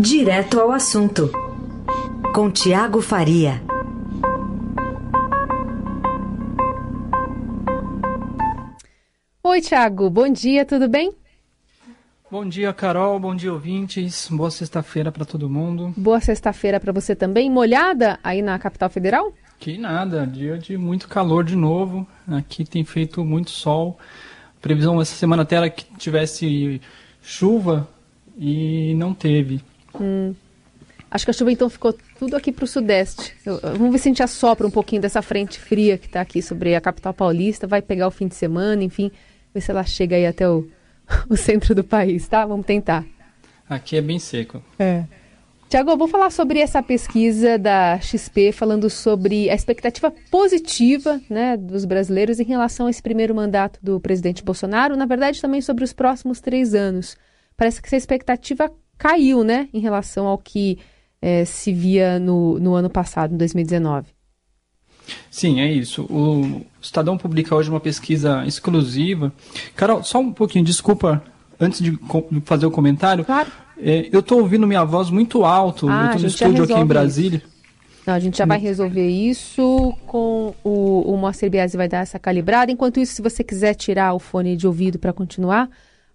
Direto ao assunto, com Tiago Faria. Oi, Tiago, bom dia, tudo bem? Bom dia, Carol. Bom dia, ouvintes. Boa sexta-feira para todo mundo. Boa sexta-feira para você também. Molhada aí na capital federal? Que nada, dia de muito calor de novo. Aqui tem feito muito sol. Previsão essa semana até era que tivesse chuva e não teve. Hum. Acho que a chuva então ficou tudo aqui para o sudeste. Eu, vamos ver se a gente assopra um pouquinho dessa frente fria que está aqui sobre a capital paulista. Vai pegar o fim de semana, enfim, ver se ela chega aí até o, o centro do país, tá? Vamos tentar. Aqui é bem seco. É. Tiago, vou falar sobre essa pesquisa da XP, falando sobre a expectativa positiva né, dos brasileiros em relação a esse primeiro mandato do presidente Bolsonaro, na verdade também sobre os próximos três anos. Parece que essa expectativa caiu né, em relação ao que é, se via no, no ano passado, em 2019. Sim, é isso. O Estadão publica hoje uma pesquisa exclusiva. Carol, só um pouquinho, desculpa, antes de fazer o comentário. Claro. É, eu estou ouvindo minha voz muito alto. Ah, eu estou no estúdio aqui em Brasília. Não, a gente já vai resolver isso com o, o Moacir Biasi vai dar essa calibrada. Enquanto isso, se você quiser tirar o fone de ouvido para continuar,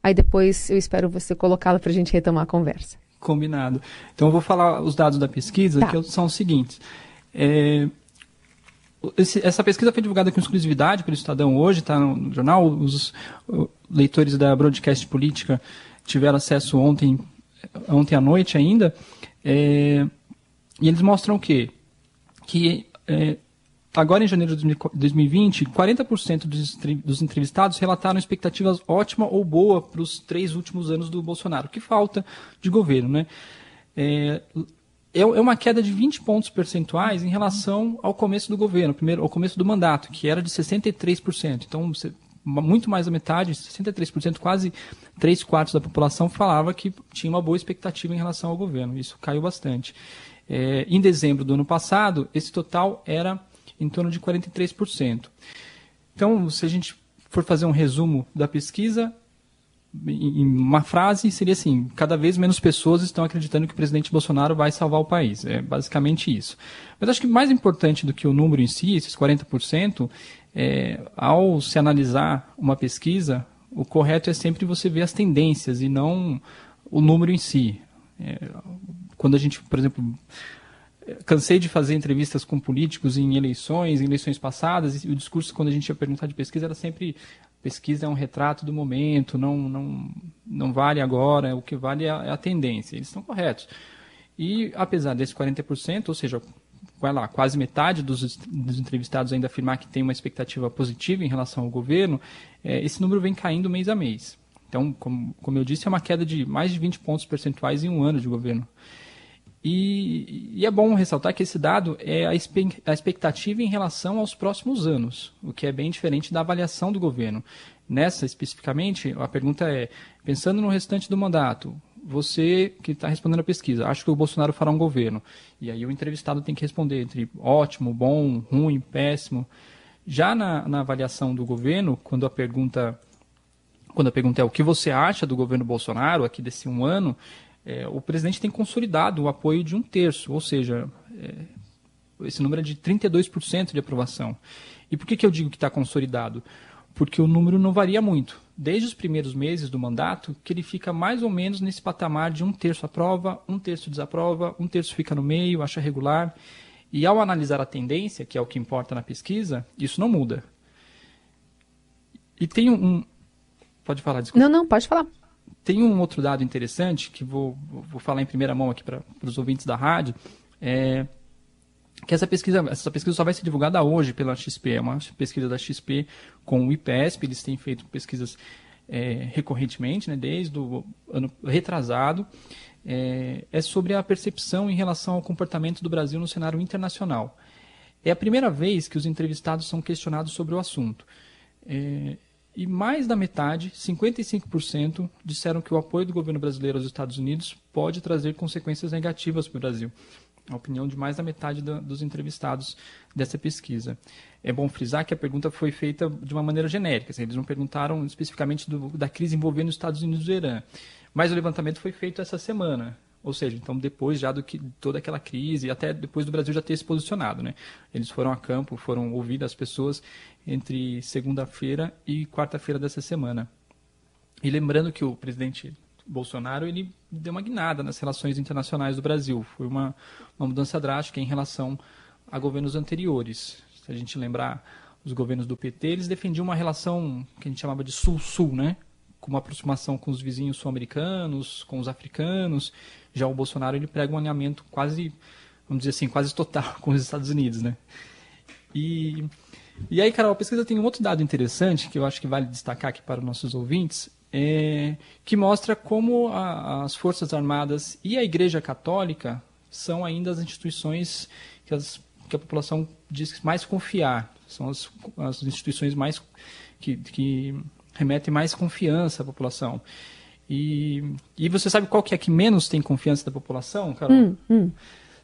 aí depois eu espero você colocá-lo para a gente retomar a conversa. Combinado. Então eu vou falar os dados da pesquisa, Tá. que são os seguintes. É, esse- essa pesquisa foi divulgada com exclusividade pelo Estadão hoje, está no, no jornal. Os uh, leitores da Broadcast Política tiveram acesso ontem, ontem à noite ainda. É, e eles mostram o quê? Que é, agora em janeiro de 2020, 40% dos, entre- dos entrevistados relataram expectativas ótima ou boa para os três últimos anos do Bolsonaro. Que falta de governo, né? É, é é uma queda de 20 pontos percentuais em relação ao começo do governo, primeiro, ao começo do mandato, que era de 63%. Então, muito mais da metade, 63%, quase 3 quartos da população falava que tinha uma boa expectativa em relação ao governo. Isso caiu bastante. É, em dezembro do ano passado, esse total era em torno de 43%. Então, se a gente for fazer um resumo da pesquisa, em uma frase seria assim: cada vez menos pessoas estão acreditando que o presidente Bolsonaro vai salvar o país. É basicamente isso. Mas acho que mais importante do que o número em si, esses 40%, é, ao se analisar uma pesquisa, o correto é sempre você ver as tendências e não o número em si. É, quando a gente, por exemplo, cansei de fazer entrevistas com políticos em eleições, em eleições passadas, e o discurso, quando a gente ia perguntar de pesquisa, era sempre pesquisa é um retrato do momento, não, não, não vale agora, o que vale é a, é tendência. Eles estão corretos. E apesar desse 40%, ou seja, vai lá, quase metade dos, dos entrevistados ainda afirmar que tem uma expectativa positiva em relação ao governo, eh, esse número vem caindo mês a mês. Então, como, como eu disse, é uma queda de mais de 20 pontos percentuais em um ano de governo. E, e é bom ressaltar que esse dado é a, expectativa em relação aos próximos anos, o que é bem diferente da avaliação do governo. Nessa, especificamente, a pergunta é: pensando no restante do mandato, você que está respondendo a pesquisa, acha que o Bolsonaro fará um governo? E aí o entrevistado tem que responder entre ótimo, bom, ruim, péssimo. Já na, na avaliação do governo, quando a pergunta quando a pergunta é o que você acha do governo Bolsonaro aqui desse um ano, é, o presidente tem consolidado o apoio de um terço, ou seja, é, esse número é de 32% de aprovação. E por que, que eu digo que está consolidado? Porque o número não varia muito. Desde os primeiros meses do mandato, que ele fica mais ou menos nesse patamar de um terço aprova, um terço desaprova, um terço fica no meio, acha regular. E ao analisar a tendência, que é o que importa na pesquisa, isso não muda. E tem um. Pode falar, desculpa. Não, não, pode falar. Tem um outro dado interessante que vou, vou falar em primeira mão aqui para os ouvintes da rádio. É, que essa pesquisa, essa pesquisa só vai ser divulgada hoje pela XP. É uma pesquisa da XP com o IPESP. Eles têm feito pesquisas é, recorrentemente, né, desde o ano retrasado. É, é sobre a percepção em relação ao comportamento do Brasil no cenário internacional. É a primeira vez que os entrevistados são questionados sobre o assunto. É, e mais da metade, 55%, disseram que o apoio do governo brasileiro aos Estados Unidos pode trazer consequências negativas para o Brasil. A opinião de mais da metade da, dos entrevistados dessa pesquisa. É bom frisar que a pergunta foi feita de uma maneira genérica, assim, eles não perguntaram especificamente do, da crise envolvendo os Estados Unidos e o Irã. Mas o levantamento foi feito essa semana. Ou seja, então depois já do que toda aquela crise, até depois do Brasil já ter se posicionado, né? Eles foram a campo, foram ouvir as pessoas entre segunda-feira e quarta-feira dessa semana. E lembrando que o presidente Bolsonaro ele deu uma guinada nas relações internacionais do Brasil. Foi uma, uma mudança drástica em relação a governos anteriores. Se a gente lembrar os governos do PT, eles defendiam uma relação que a gente chamava de sul-sul, né? Com uma aproximação com os vizinhos sul-americanos, com os africanos. Já o Bolsonaro ele prega um alinhamento quase, vamos dizer assim, quase total com os Estados Unidos, né? E, e aí, Carol, a pesquisa tem um outro dado interessante que eu acho que vale destacar aqui para os nossos ouvintes, é, que mostra como a, as Forças Armadas e a Igreja Católica são ainda as instituições que, as, que a população diz mais confiar, são as, as instituições mais que, que remete mais confiança à população. E, e você sabe qual que é que menos tem confiança da população, Carol? Hum, hum.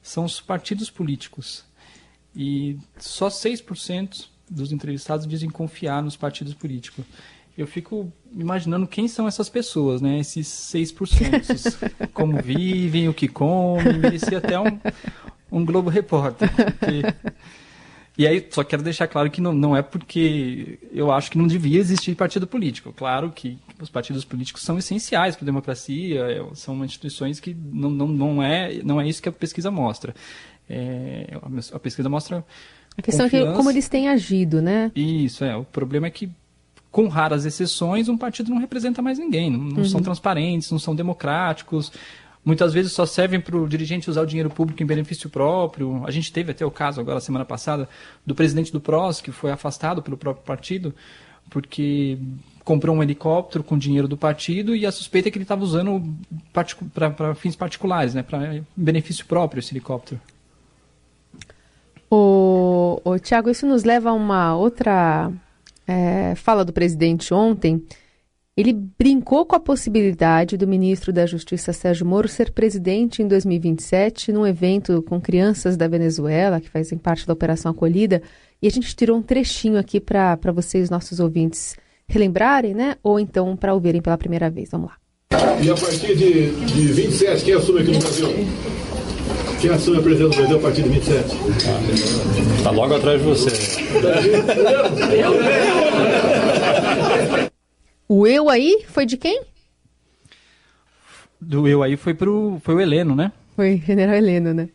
São os partidos políticos. E só 6% dos entrevistados dizem confiar nos partidos políticos. Eu fico imaginando quem são essas pessoas, né? Esses 6%. como vivem, o que comem. Merecia até um, um Globo Repórter. Porque e aí, só quero deixar claro que não, não é porque eu acho que não devia existir partido político. Claro que os partidos políticos são essenciais para a democracia, é, são instituições que não, não, não, é, não é isso que a pesquisa mostra. É, a pesquisa mostra. A questão confiança. é que, como eles têm agido, né? Isso, é. O problema é que, com raras exceções, um partido não representa mais ninguém. Não, não uhum. são transparentes, não são democráticos muitas vezes só servem para o dirigente usar o dinheiro público em benefício próprio. A gente teve até o caso agora, semana passada, do presidente do PROS, que foi afastado pelo próprio partido, porque comprou um helicóptero com dinheiro do partido e a suspeita é que ele estava usando para fins particulares, né, para benefício próprio esse helicóptero. O, o Tiago, isso nos leva a uma outra é, fala do presidente ontem, ele brincou com a possibilidade do ministro da Justiça Sérgio Moro ser presidente em 2027 num evento com crianças da Venezuela, que fazem parte da Operação Acolhida. E a gente tirou um trechinho aqui para vocês, nossos ouvintes, relembrarem, né? Ou então para ouvirem pela primeira vez. Vamos lá. E a partir de, de 27, quem assume aqui no Brasil? Quem assume a presidência do Brasil a partir de 27? Está logo atrás de você. O eu aí foi de quem? Do eu aí foi pro foi o Heleno, né? Foi general Heleno, né?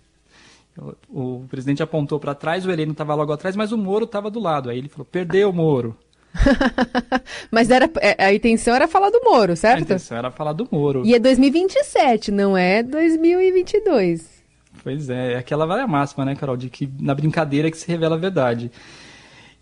O, o presidente apontou para trás, o Heleno estava logo atrás, mas o Moro estava do lado. Aí ele falou: "Perdeu o Moro". mas era é, a intenção era falar do Moro, certo? A intenção era falar do Moro. E é 2027, não é 2022. Pois é, é aquela velha máxima, né, Carol, de que na brincadeira que se revela a verdade.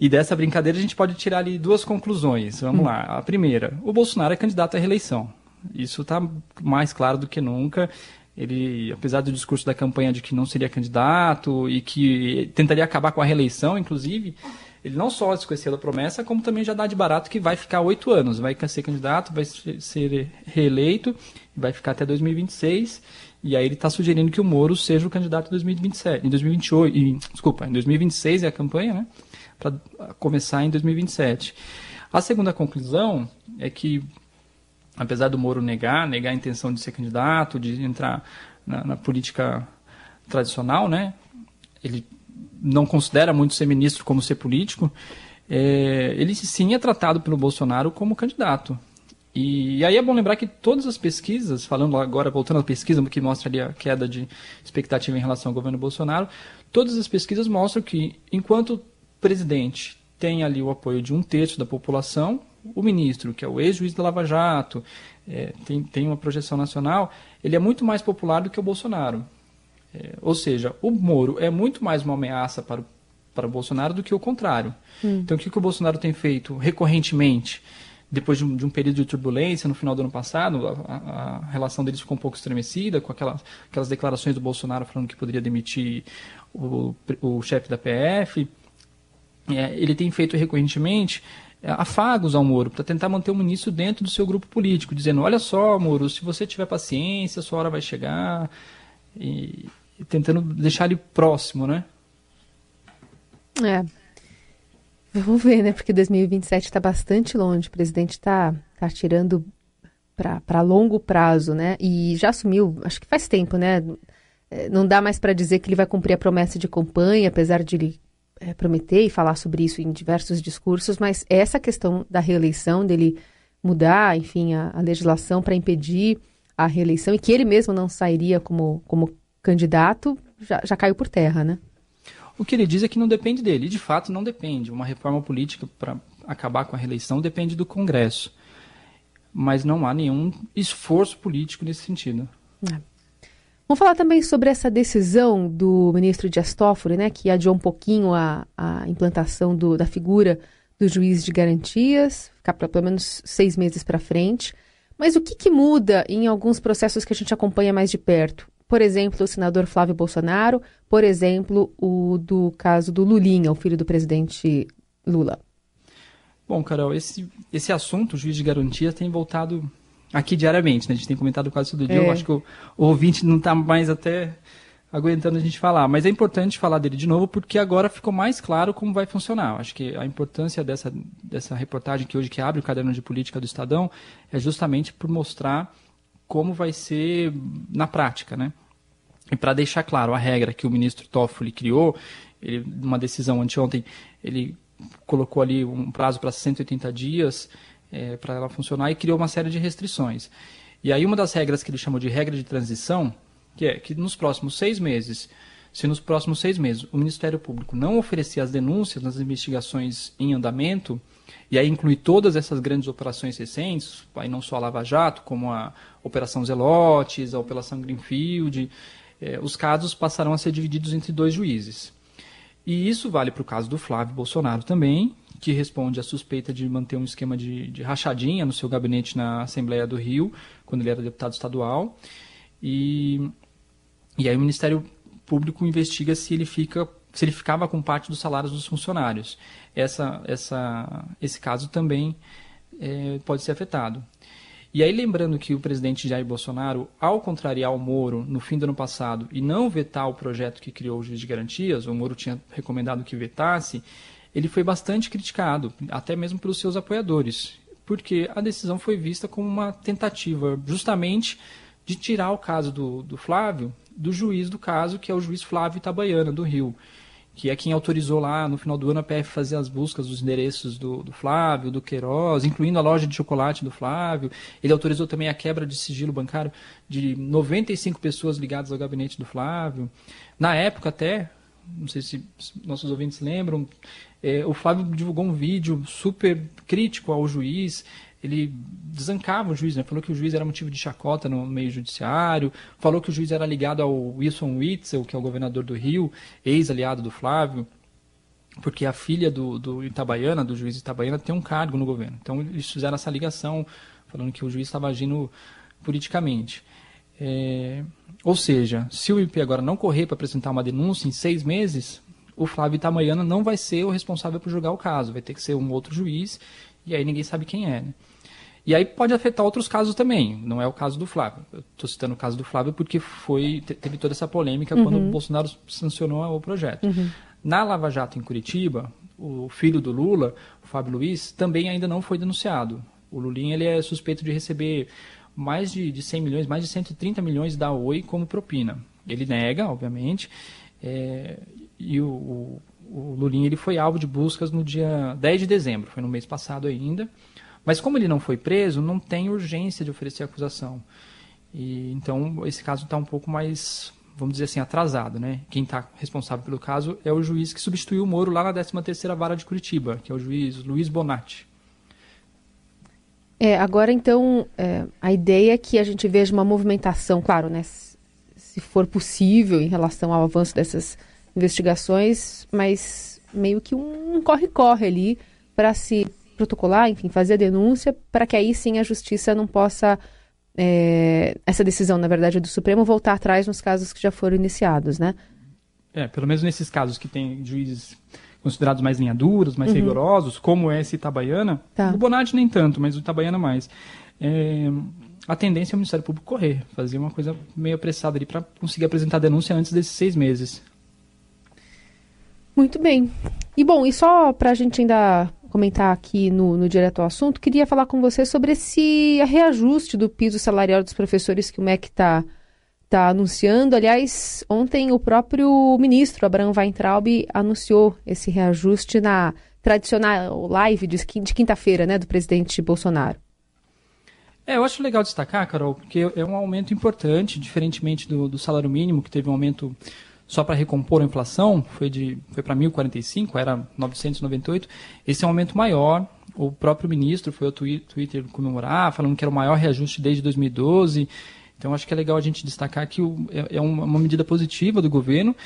E dessa brincadeira a gente pode tirar ali duas conclusões. Vamos hum. lá. A primeira, o Bolsonaro é candidato à reeleição. Isso está mais claro do que nunca. Ele, apesar do discurso da campanha de que não seria candidato e que tentaria acabar com a reeleição, inclusive, ele não só esqueceu a promessa, como também já dá de barato que vai ficar oito anos. Vai ser candidato, vai ser reeleito, vai ficar até 2026. E aí ele está sugerindo que o Moro seja o candidato em 2027, em 2028, e, desculpa, em 2026 é a campanha, né? para começar em 2027. A segunda conclusão é que, apesar do Moro negar, negar a intenção de ser candidato, de entrar na, na política tradicional, né? Ele não considera muito ser ministro como ser político. É, ele sim é tratado pelo Bolsonaro como candidato. E, aí é bom lembrar que todas as pesquisas, falando agora, voltando à pesquisa que mostra ali a queda de expectativa em relação ao governo Bolsonaro, todas as pesquisas mostram que enquanto presidente tem ali o apoio de um terço da população, o ministro, que é o ex-juiz da Lava Jato, é, tem, tem uma projeção nacional, ele é muito mais popular do que o Bolsonaro. É, ou seja, o Moro é muito mais uma ameaça para o, para o Bolsonaro do que o contrário. Hum. Então, o que, que o Bolsonaro tem feito recorrentemente? Depois de um, de um, período de turbulência no final do ano passado, a, a, relação deles ficou um pouco estremecida com aquela, aquelas declarações do Bolsonaro falando que poderia demitir o, o chefe da PF é, ele tem feito recorrentemente é, afagos ao Moro para tentar manter o ministro dentro do seu grupo político, dizendo: olha só, Moro, se você tiver paciência, sua hora vai chegar, e, e tentando deixar ele próximo, né? É. Vamos ver, né? Porque 2027 está bastante longe. O presidente está tá tirando para longo prazo, né? E já assumiu, acho que faz tempo, né? É, não dá mais para dizer que ele vai cumprir a promessa de campanha, apesar de ele é, prometer e falar sobre isso em diversos discursos, mas essa questão da reeleição, dele mudar, enfim, a, a legislação para impedir a reeleição e que ele mesmo não sairia como, como candidato, já, já caiu por terra, né? O que ele diz é que não depende dele, e de fato não depende. Uma reforma política para acabar com a reeleição depende do Congresso. Mas não há nenhum esforço político nesse sentido. É. Vamos falar também sobre essa decisão do ministro Dias Toffoli, né, que adiou um pouquinho a, a implantação do, da figura do juiz de garantias, ficar para pelo menos seis meses para frente. Mas o que, que muda em alguns processos que a gente acompanha mais de perto? Por exemplo, o senador Flávio Bolsonaro, por exemplo, o do caso do Lulinha, o filho do presidente Lula. Bom, Carol, esse, esse assunto, o juiz de garantia, tem voltado aqui diariamente, né? A gente tem comentado quase todo dia. É. Eu acho que o, o ouvinte não está mais até aguentando a gente falar. Mas é importante falar dele de novo porque agora ficou mais claro como vai funcionar. Acho que a importância dessa, dessa reportagem que hoje que abre o caderno de política do Estadão é justamente por mostrar como vai ser na prática, né? E para deixar claro a regra que o ministro Toffoli criou, ele, numa decisão anteontem, ele colocou ali um prazo para 180 dias é, para ela funcionar e criou uma série de restrições. E aí uma das regras que ele chamou de regra de transição, que é que nos próximos seis meses, se nos próximos seis meses o Ministério Público não oferecer as denúncias nas investigações em andamento, e aí inclui todas essas grandes operações recentes, aí não só a Lava Jato, como a Operação Zelotes, a Operação Greenfield, eh, os casos passarão a ser divididos entre dois juízes. E isso vale para o caso do Flávio Bolsonaro também, que responde à suspeita de manter um esquema de, de rachadinha no seu gabinete na Assembleia do Rio, quando ele era deputado estadual. E, e aí o Ministério Público investiga se ele fica se ele ficava com parte dos salários dos funcionários. Essa, essa, esse caso também é, pode ser afetado. E aí, lembrando que o presidente Jair Bolsonaro, ao contrariar o Moro no fim do ano passado e não vetar o projeto que criou o juiz de garantias, o Moro tinha recomendado que vetasse, ele foi bastante criticado, até mesmo pelos seus apoiadores, porque a decisão foi vista como uma tentativa justamente de tirar o caso do, do Flávio do juiz do caso, que é o juiz Flávio Itabaiana, do Rio que é quem autorizou lá no final do ano a PF fazer as buscas dos endereços do, do, Flávio, do Queiroz, incluindo a loja de chocolate do Flávio. Ele autorizou também a quebra de sigilo bancário de 95 pessoas ligadas ao gabinete do Flávio. Na época até, não sei se nossos ouvintes lembram, é, o Flávio divulgou um vídeo super crítico ao juiz, ele desancava o juiz, né? falou que o juiz era motivo de chacota no meio judiciário, falou que o juiz era ligado ao Wilson Witzel, que é o governador do Rio, ex-aliado do Flávio, porque a filha do, do Itabaiana, do juiz Itabaiana, tem um cargo no governo. Então eles fizeram essa ligação, falando que o juiz estava agindo politicamente. É, ou seja, se o IP agora não correr para apresentar uma denúncia em seis meses, o Flávio Itabaiana não vai ser o responsável por julgar o caso, vai ter que ser um outro juiz, e aí ninguém sabe quem é. Né? E aí pode afetar outros casos também. Não é o caso do Flávio. Eu estou citando o caso do Flávio porque foi teve toda essa polêmica uhum. quando o Bolsonaro sancionou o projeto. Uhum. Na Lava Jato em Curitiba, o filho do Lula, o Fábio Luiz, também ainda não foi denunciado. O Lulinha ele é suspeito de receber mais de, de 100 milhões, mais de 130 milhões da Oi como propina. Ele nega, obviamente, é, e o, o, o Lulinha ele foi alvo de buscas no dia 10 de dezembro, foi no mês passado ainda. Mas como ele não foi preso, não tem urgência de oferecer acusação. E, então, esse caso está um pouco mais, vamos dizer assim, atrasado. Né? Quem está responsável pelo caso é o juiz que substituiu o Moro lá na 13ª Vara de Curitiba, que é o juiz Luiz Bonatti. É, agora, então, é, a ideia é que a gente veja uma movimentação, claro, né, se for possível, em relação ao avanço dessas investigações, mas meio que um corre-corre ali para se protocolar, enfim, fazer a denúncia, para que aí sim a justiça não possa, é, essa decisão, na verdade, do Supremo, voltar atrás nos casos que já foram iniciados, né? É, pelo menos nesses casos que tem juízes considerados mais linha duras, mais uhum. rigorosos, como é esse Itabaiana, tá. o Bonatti nem tanto, mas o Itabaiana mais. É, a tendência é o Ministério Público correr, fazer uma coisa meio apressada ali para conseguir apresentar a denúncia antes desses seis meses. Muito bem. E bom, e só para a gente ainda comentar aqui no, no direto ao assunto, queria falar com você sobre esse reajuste do piso salarial dos professores que o MEC está tá anunciando. Aliás, ontem o próprio ministro Abraham Weintraub anunciou esse reajuste na tradicional live de, de quinta-feira, né, do presidente Bolsonaro. É, eu acho legal destacar, Carol, porque é um aumento importante, diferentemente do, do salário mínimo, que teve um aumento só para recompor a inflação, foi, de, foi para 1.045, era 998. Esse é um aumento maior. O próprio ministro foi ao Twitter comemorar, falando que era o maior reajuste desde 2012. Então, acho que é legal a gente destacar que é, é uma medida positiva do governo.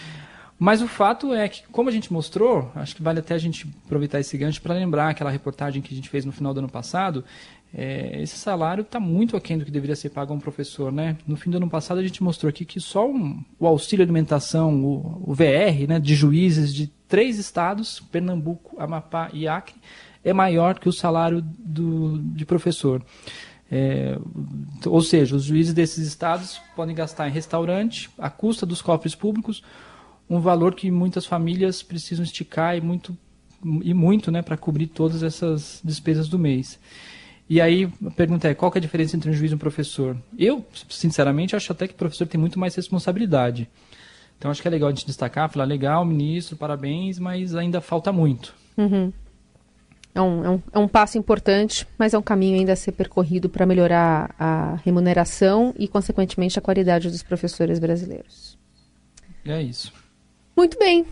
Mas o fato é que, como a gente mostrou, acho que vale até a gente aproveitar esse gancho para lembrar aquela reportagem que a gente fez no final do ano passado, é, esse salário está muito aquém do que deveria ser pago a um professor. Né? No fim do ano passado, a gente mostrou aqui que só um, o auxílio alimentação, o, o VR, né, de juízes de três estados, Pernambuco, Amapá e Acre, é maior que o salário do, de professor. É, ou seja, os juízes desses estados podem gastar em restaurante, à custa dos cofres públicos, um valor que muitas famílias precisam esticar e muito, e muito né, para cobrir todas essas despesas do mês. E aí a pergunta é, qual é a diferença entre um juiz e um professor? Eu, sinceramente, acho até que o professor tem muito mais responsabilidade. Então acho que é legal a gente destacar, falar, legal, ministro, parabéns, mas ainda falta muito. Uhum. É, um, é, um, é um passo importante, mas é um caminho ainda a ser percorrido para melhorar a remuneração e, consequentemente, a qualidade dos professores brasileiros. É isso. Muito bem.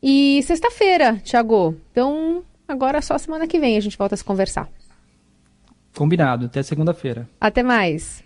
E sexta-feira, Tiago. Então, agora é só semana que vem a gente volta a se conversar. Combinado. Até segunda-feira. Até mais.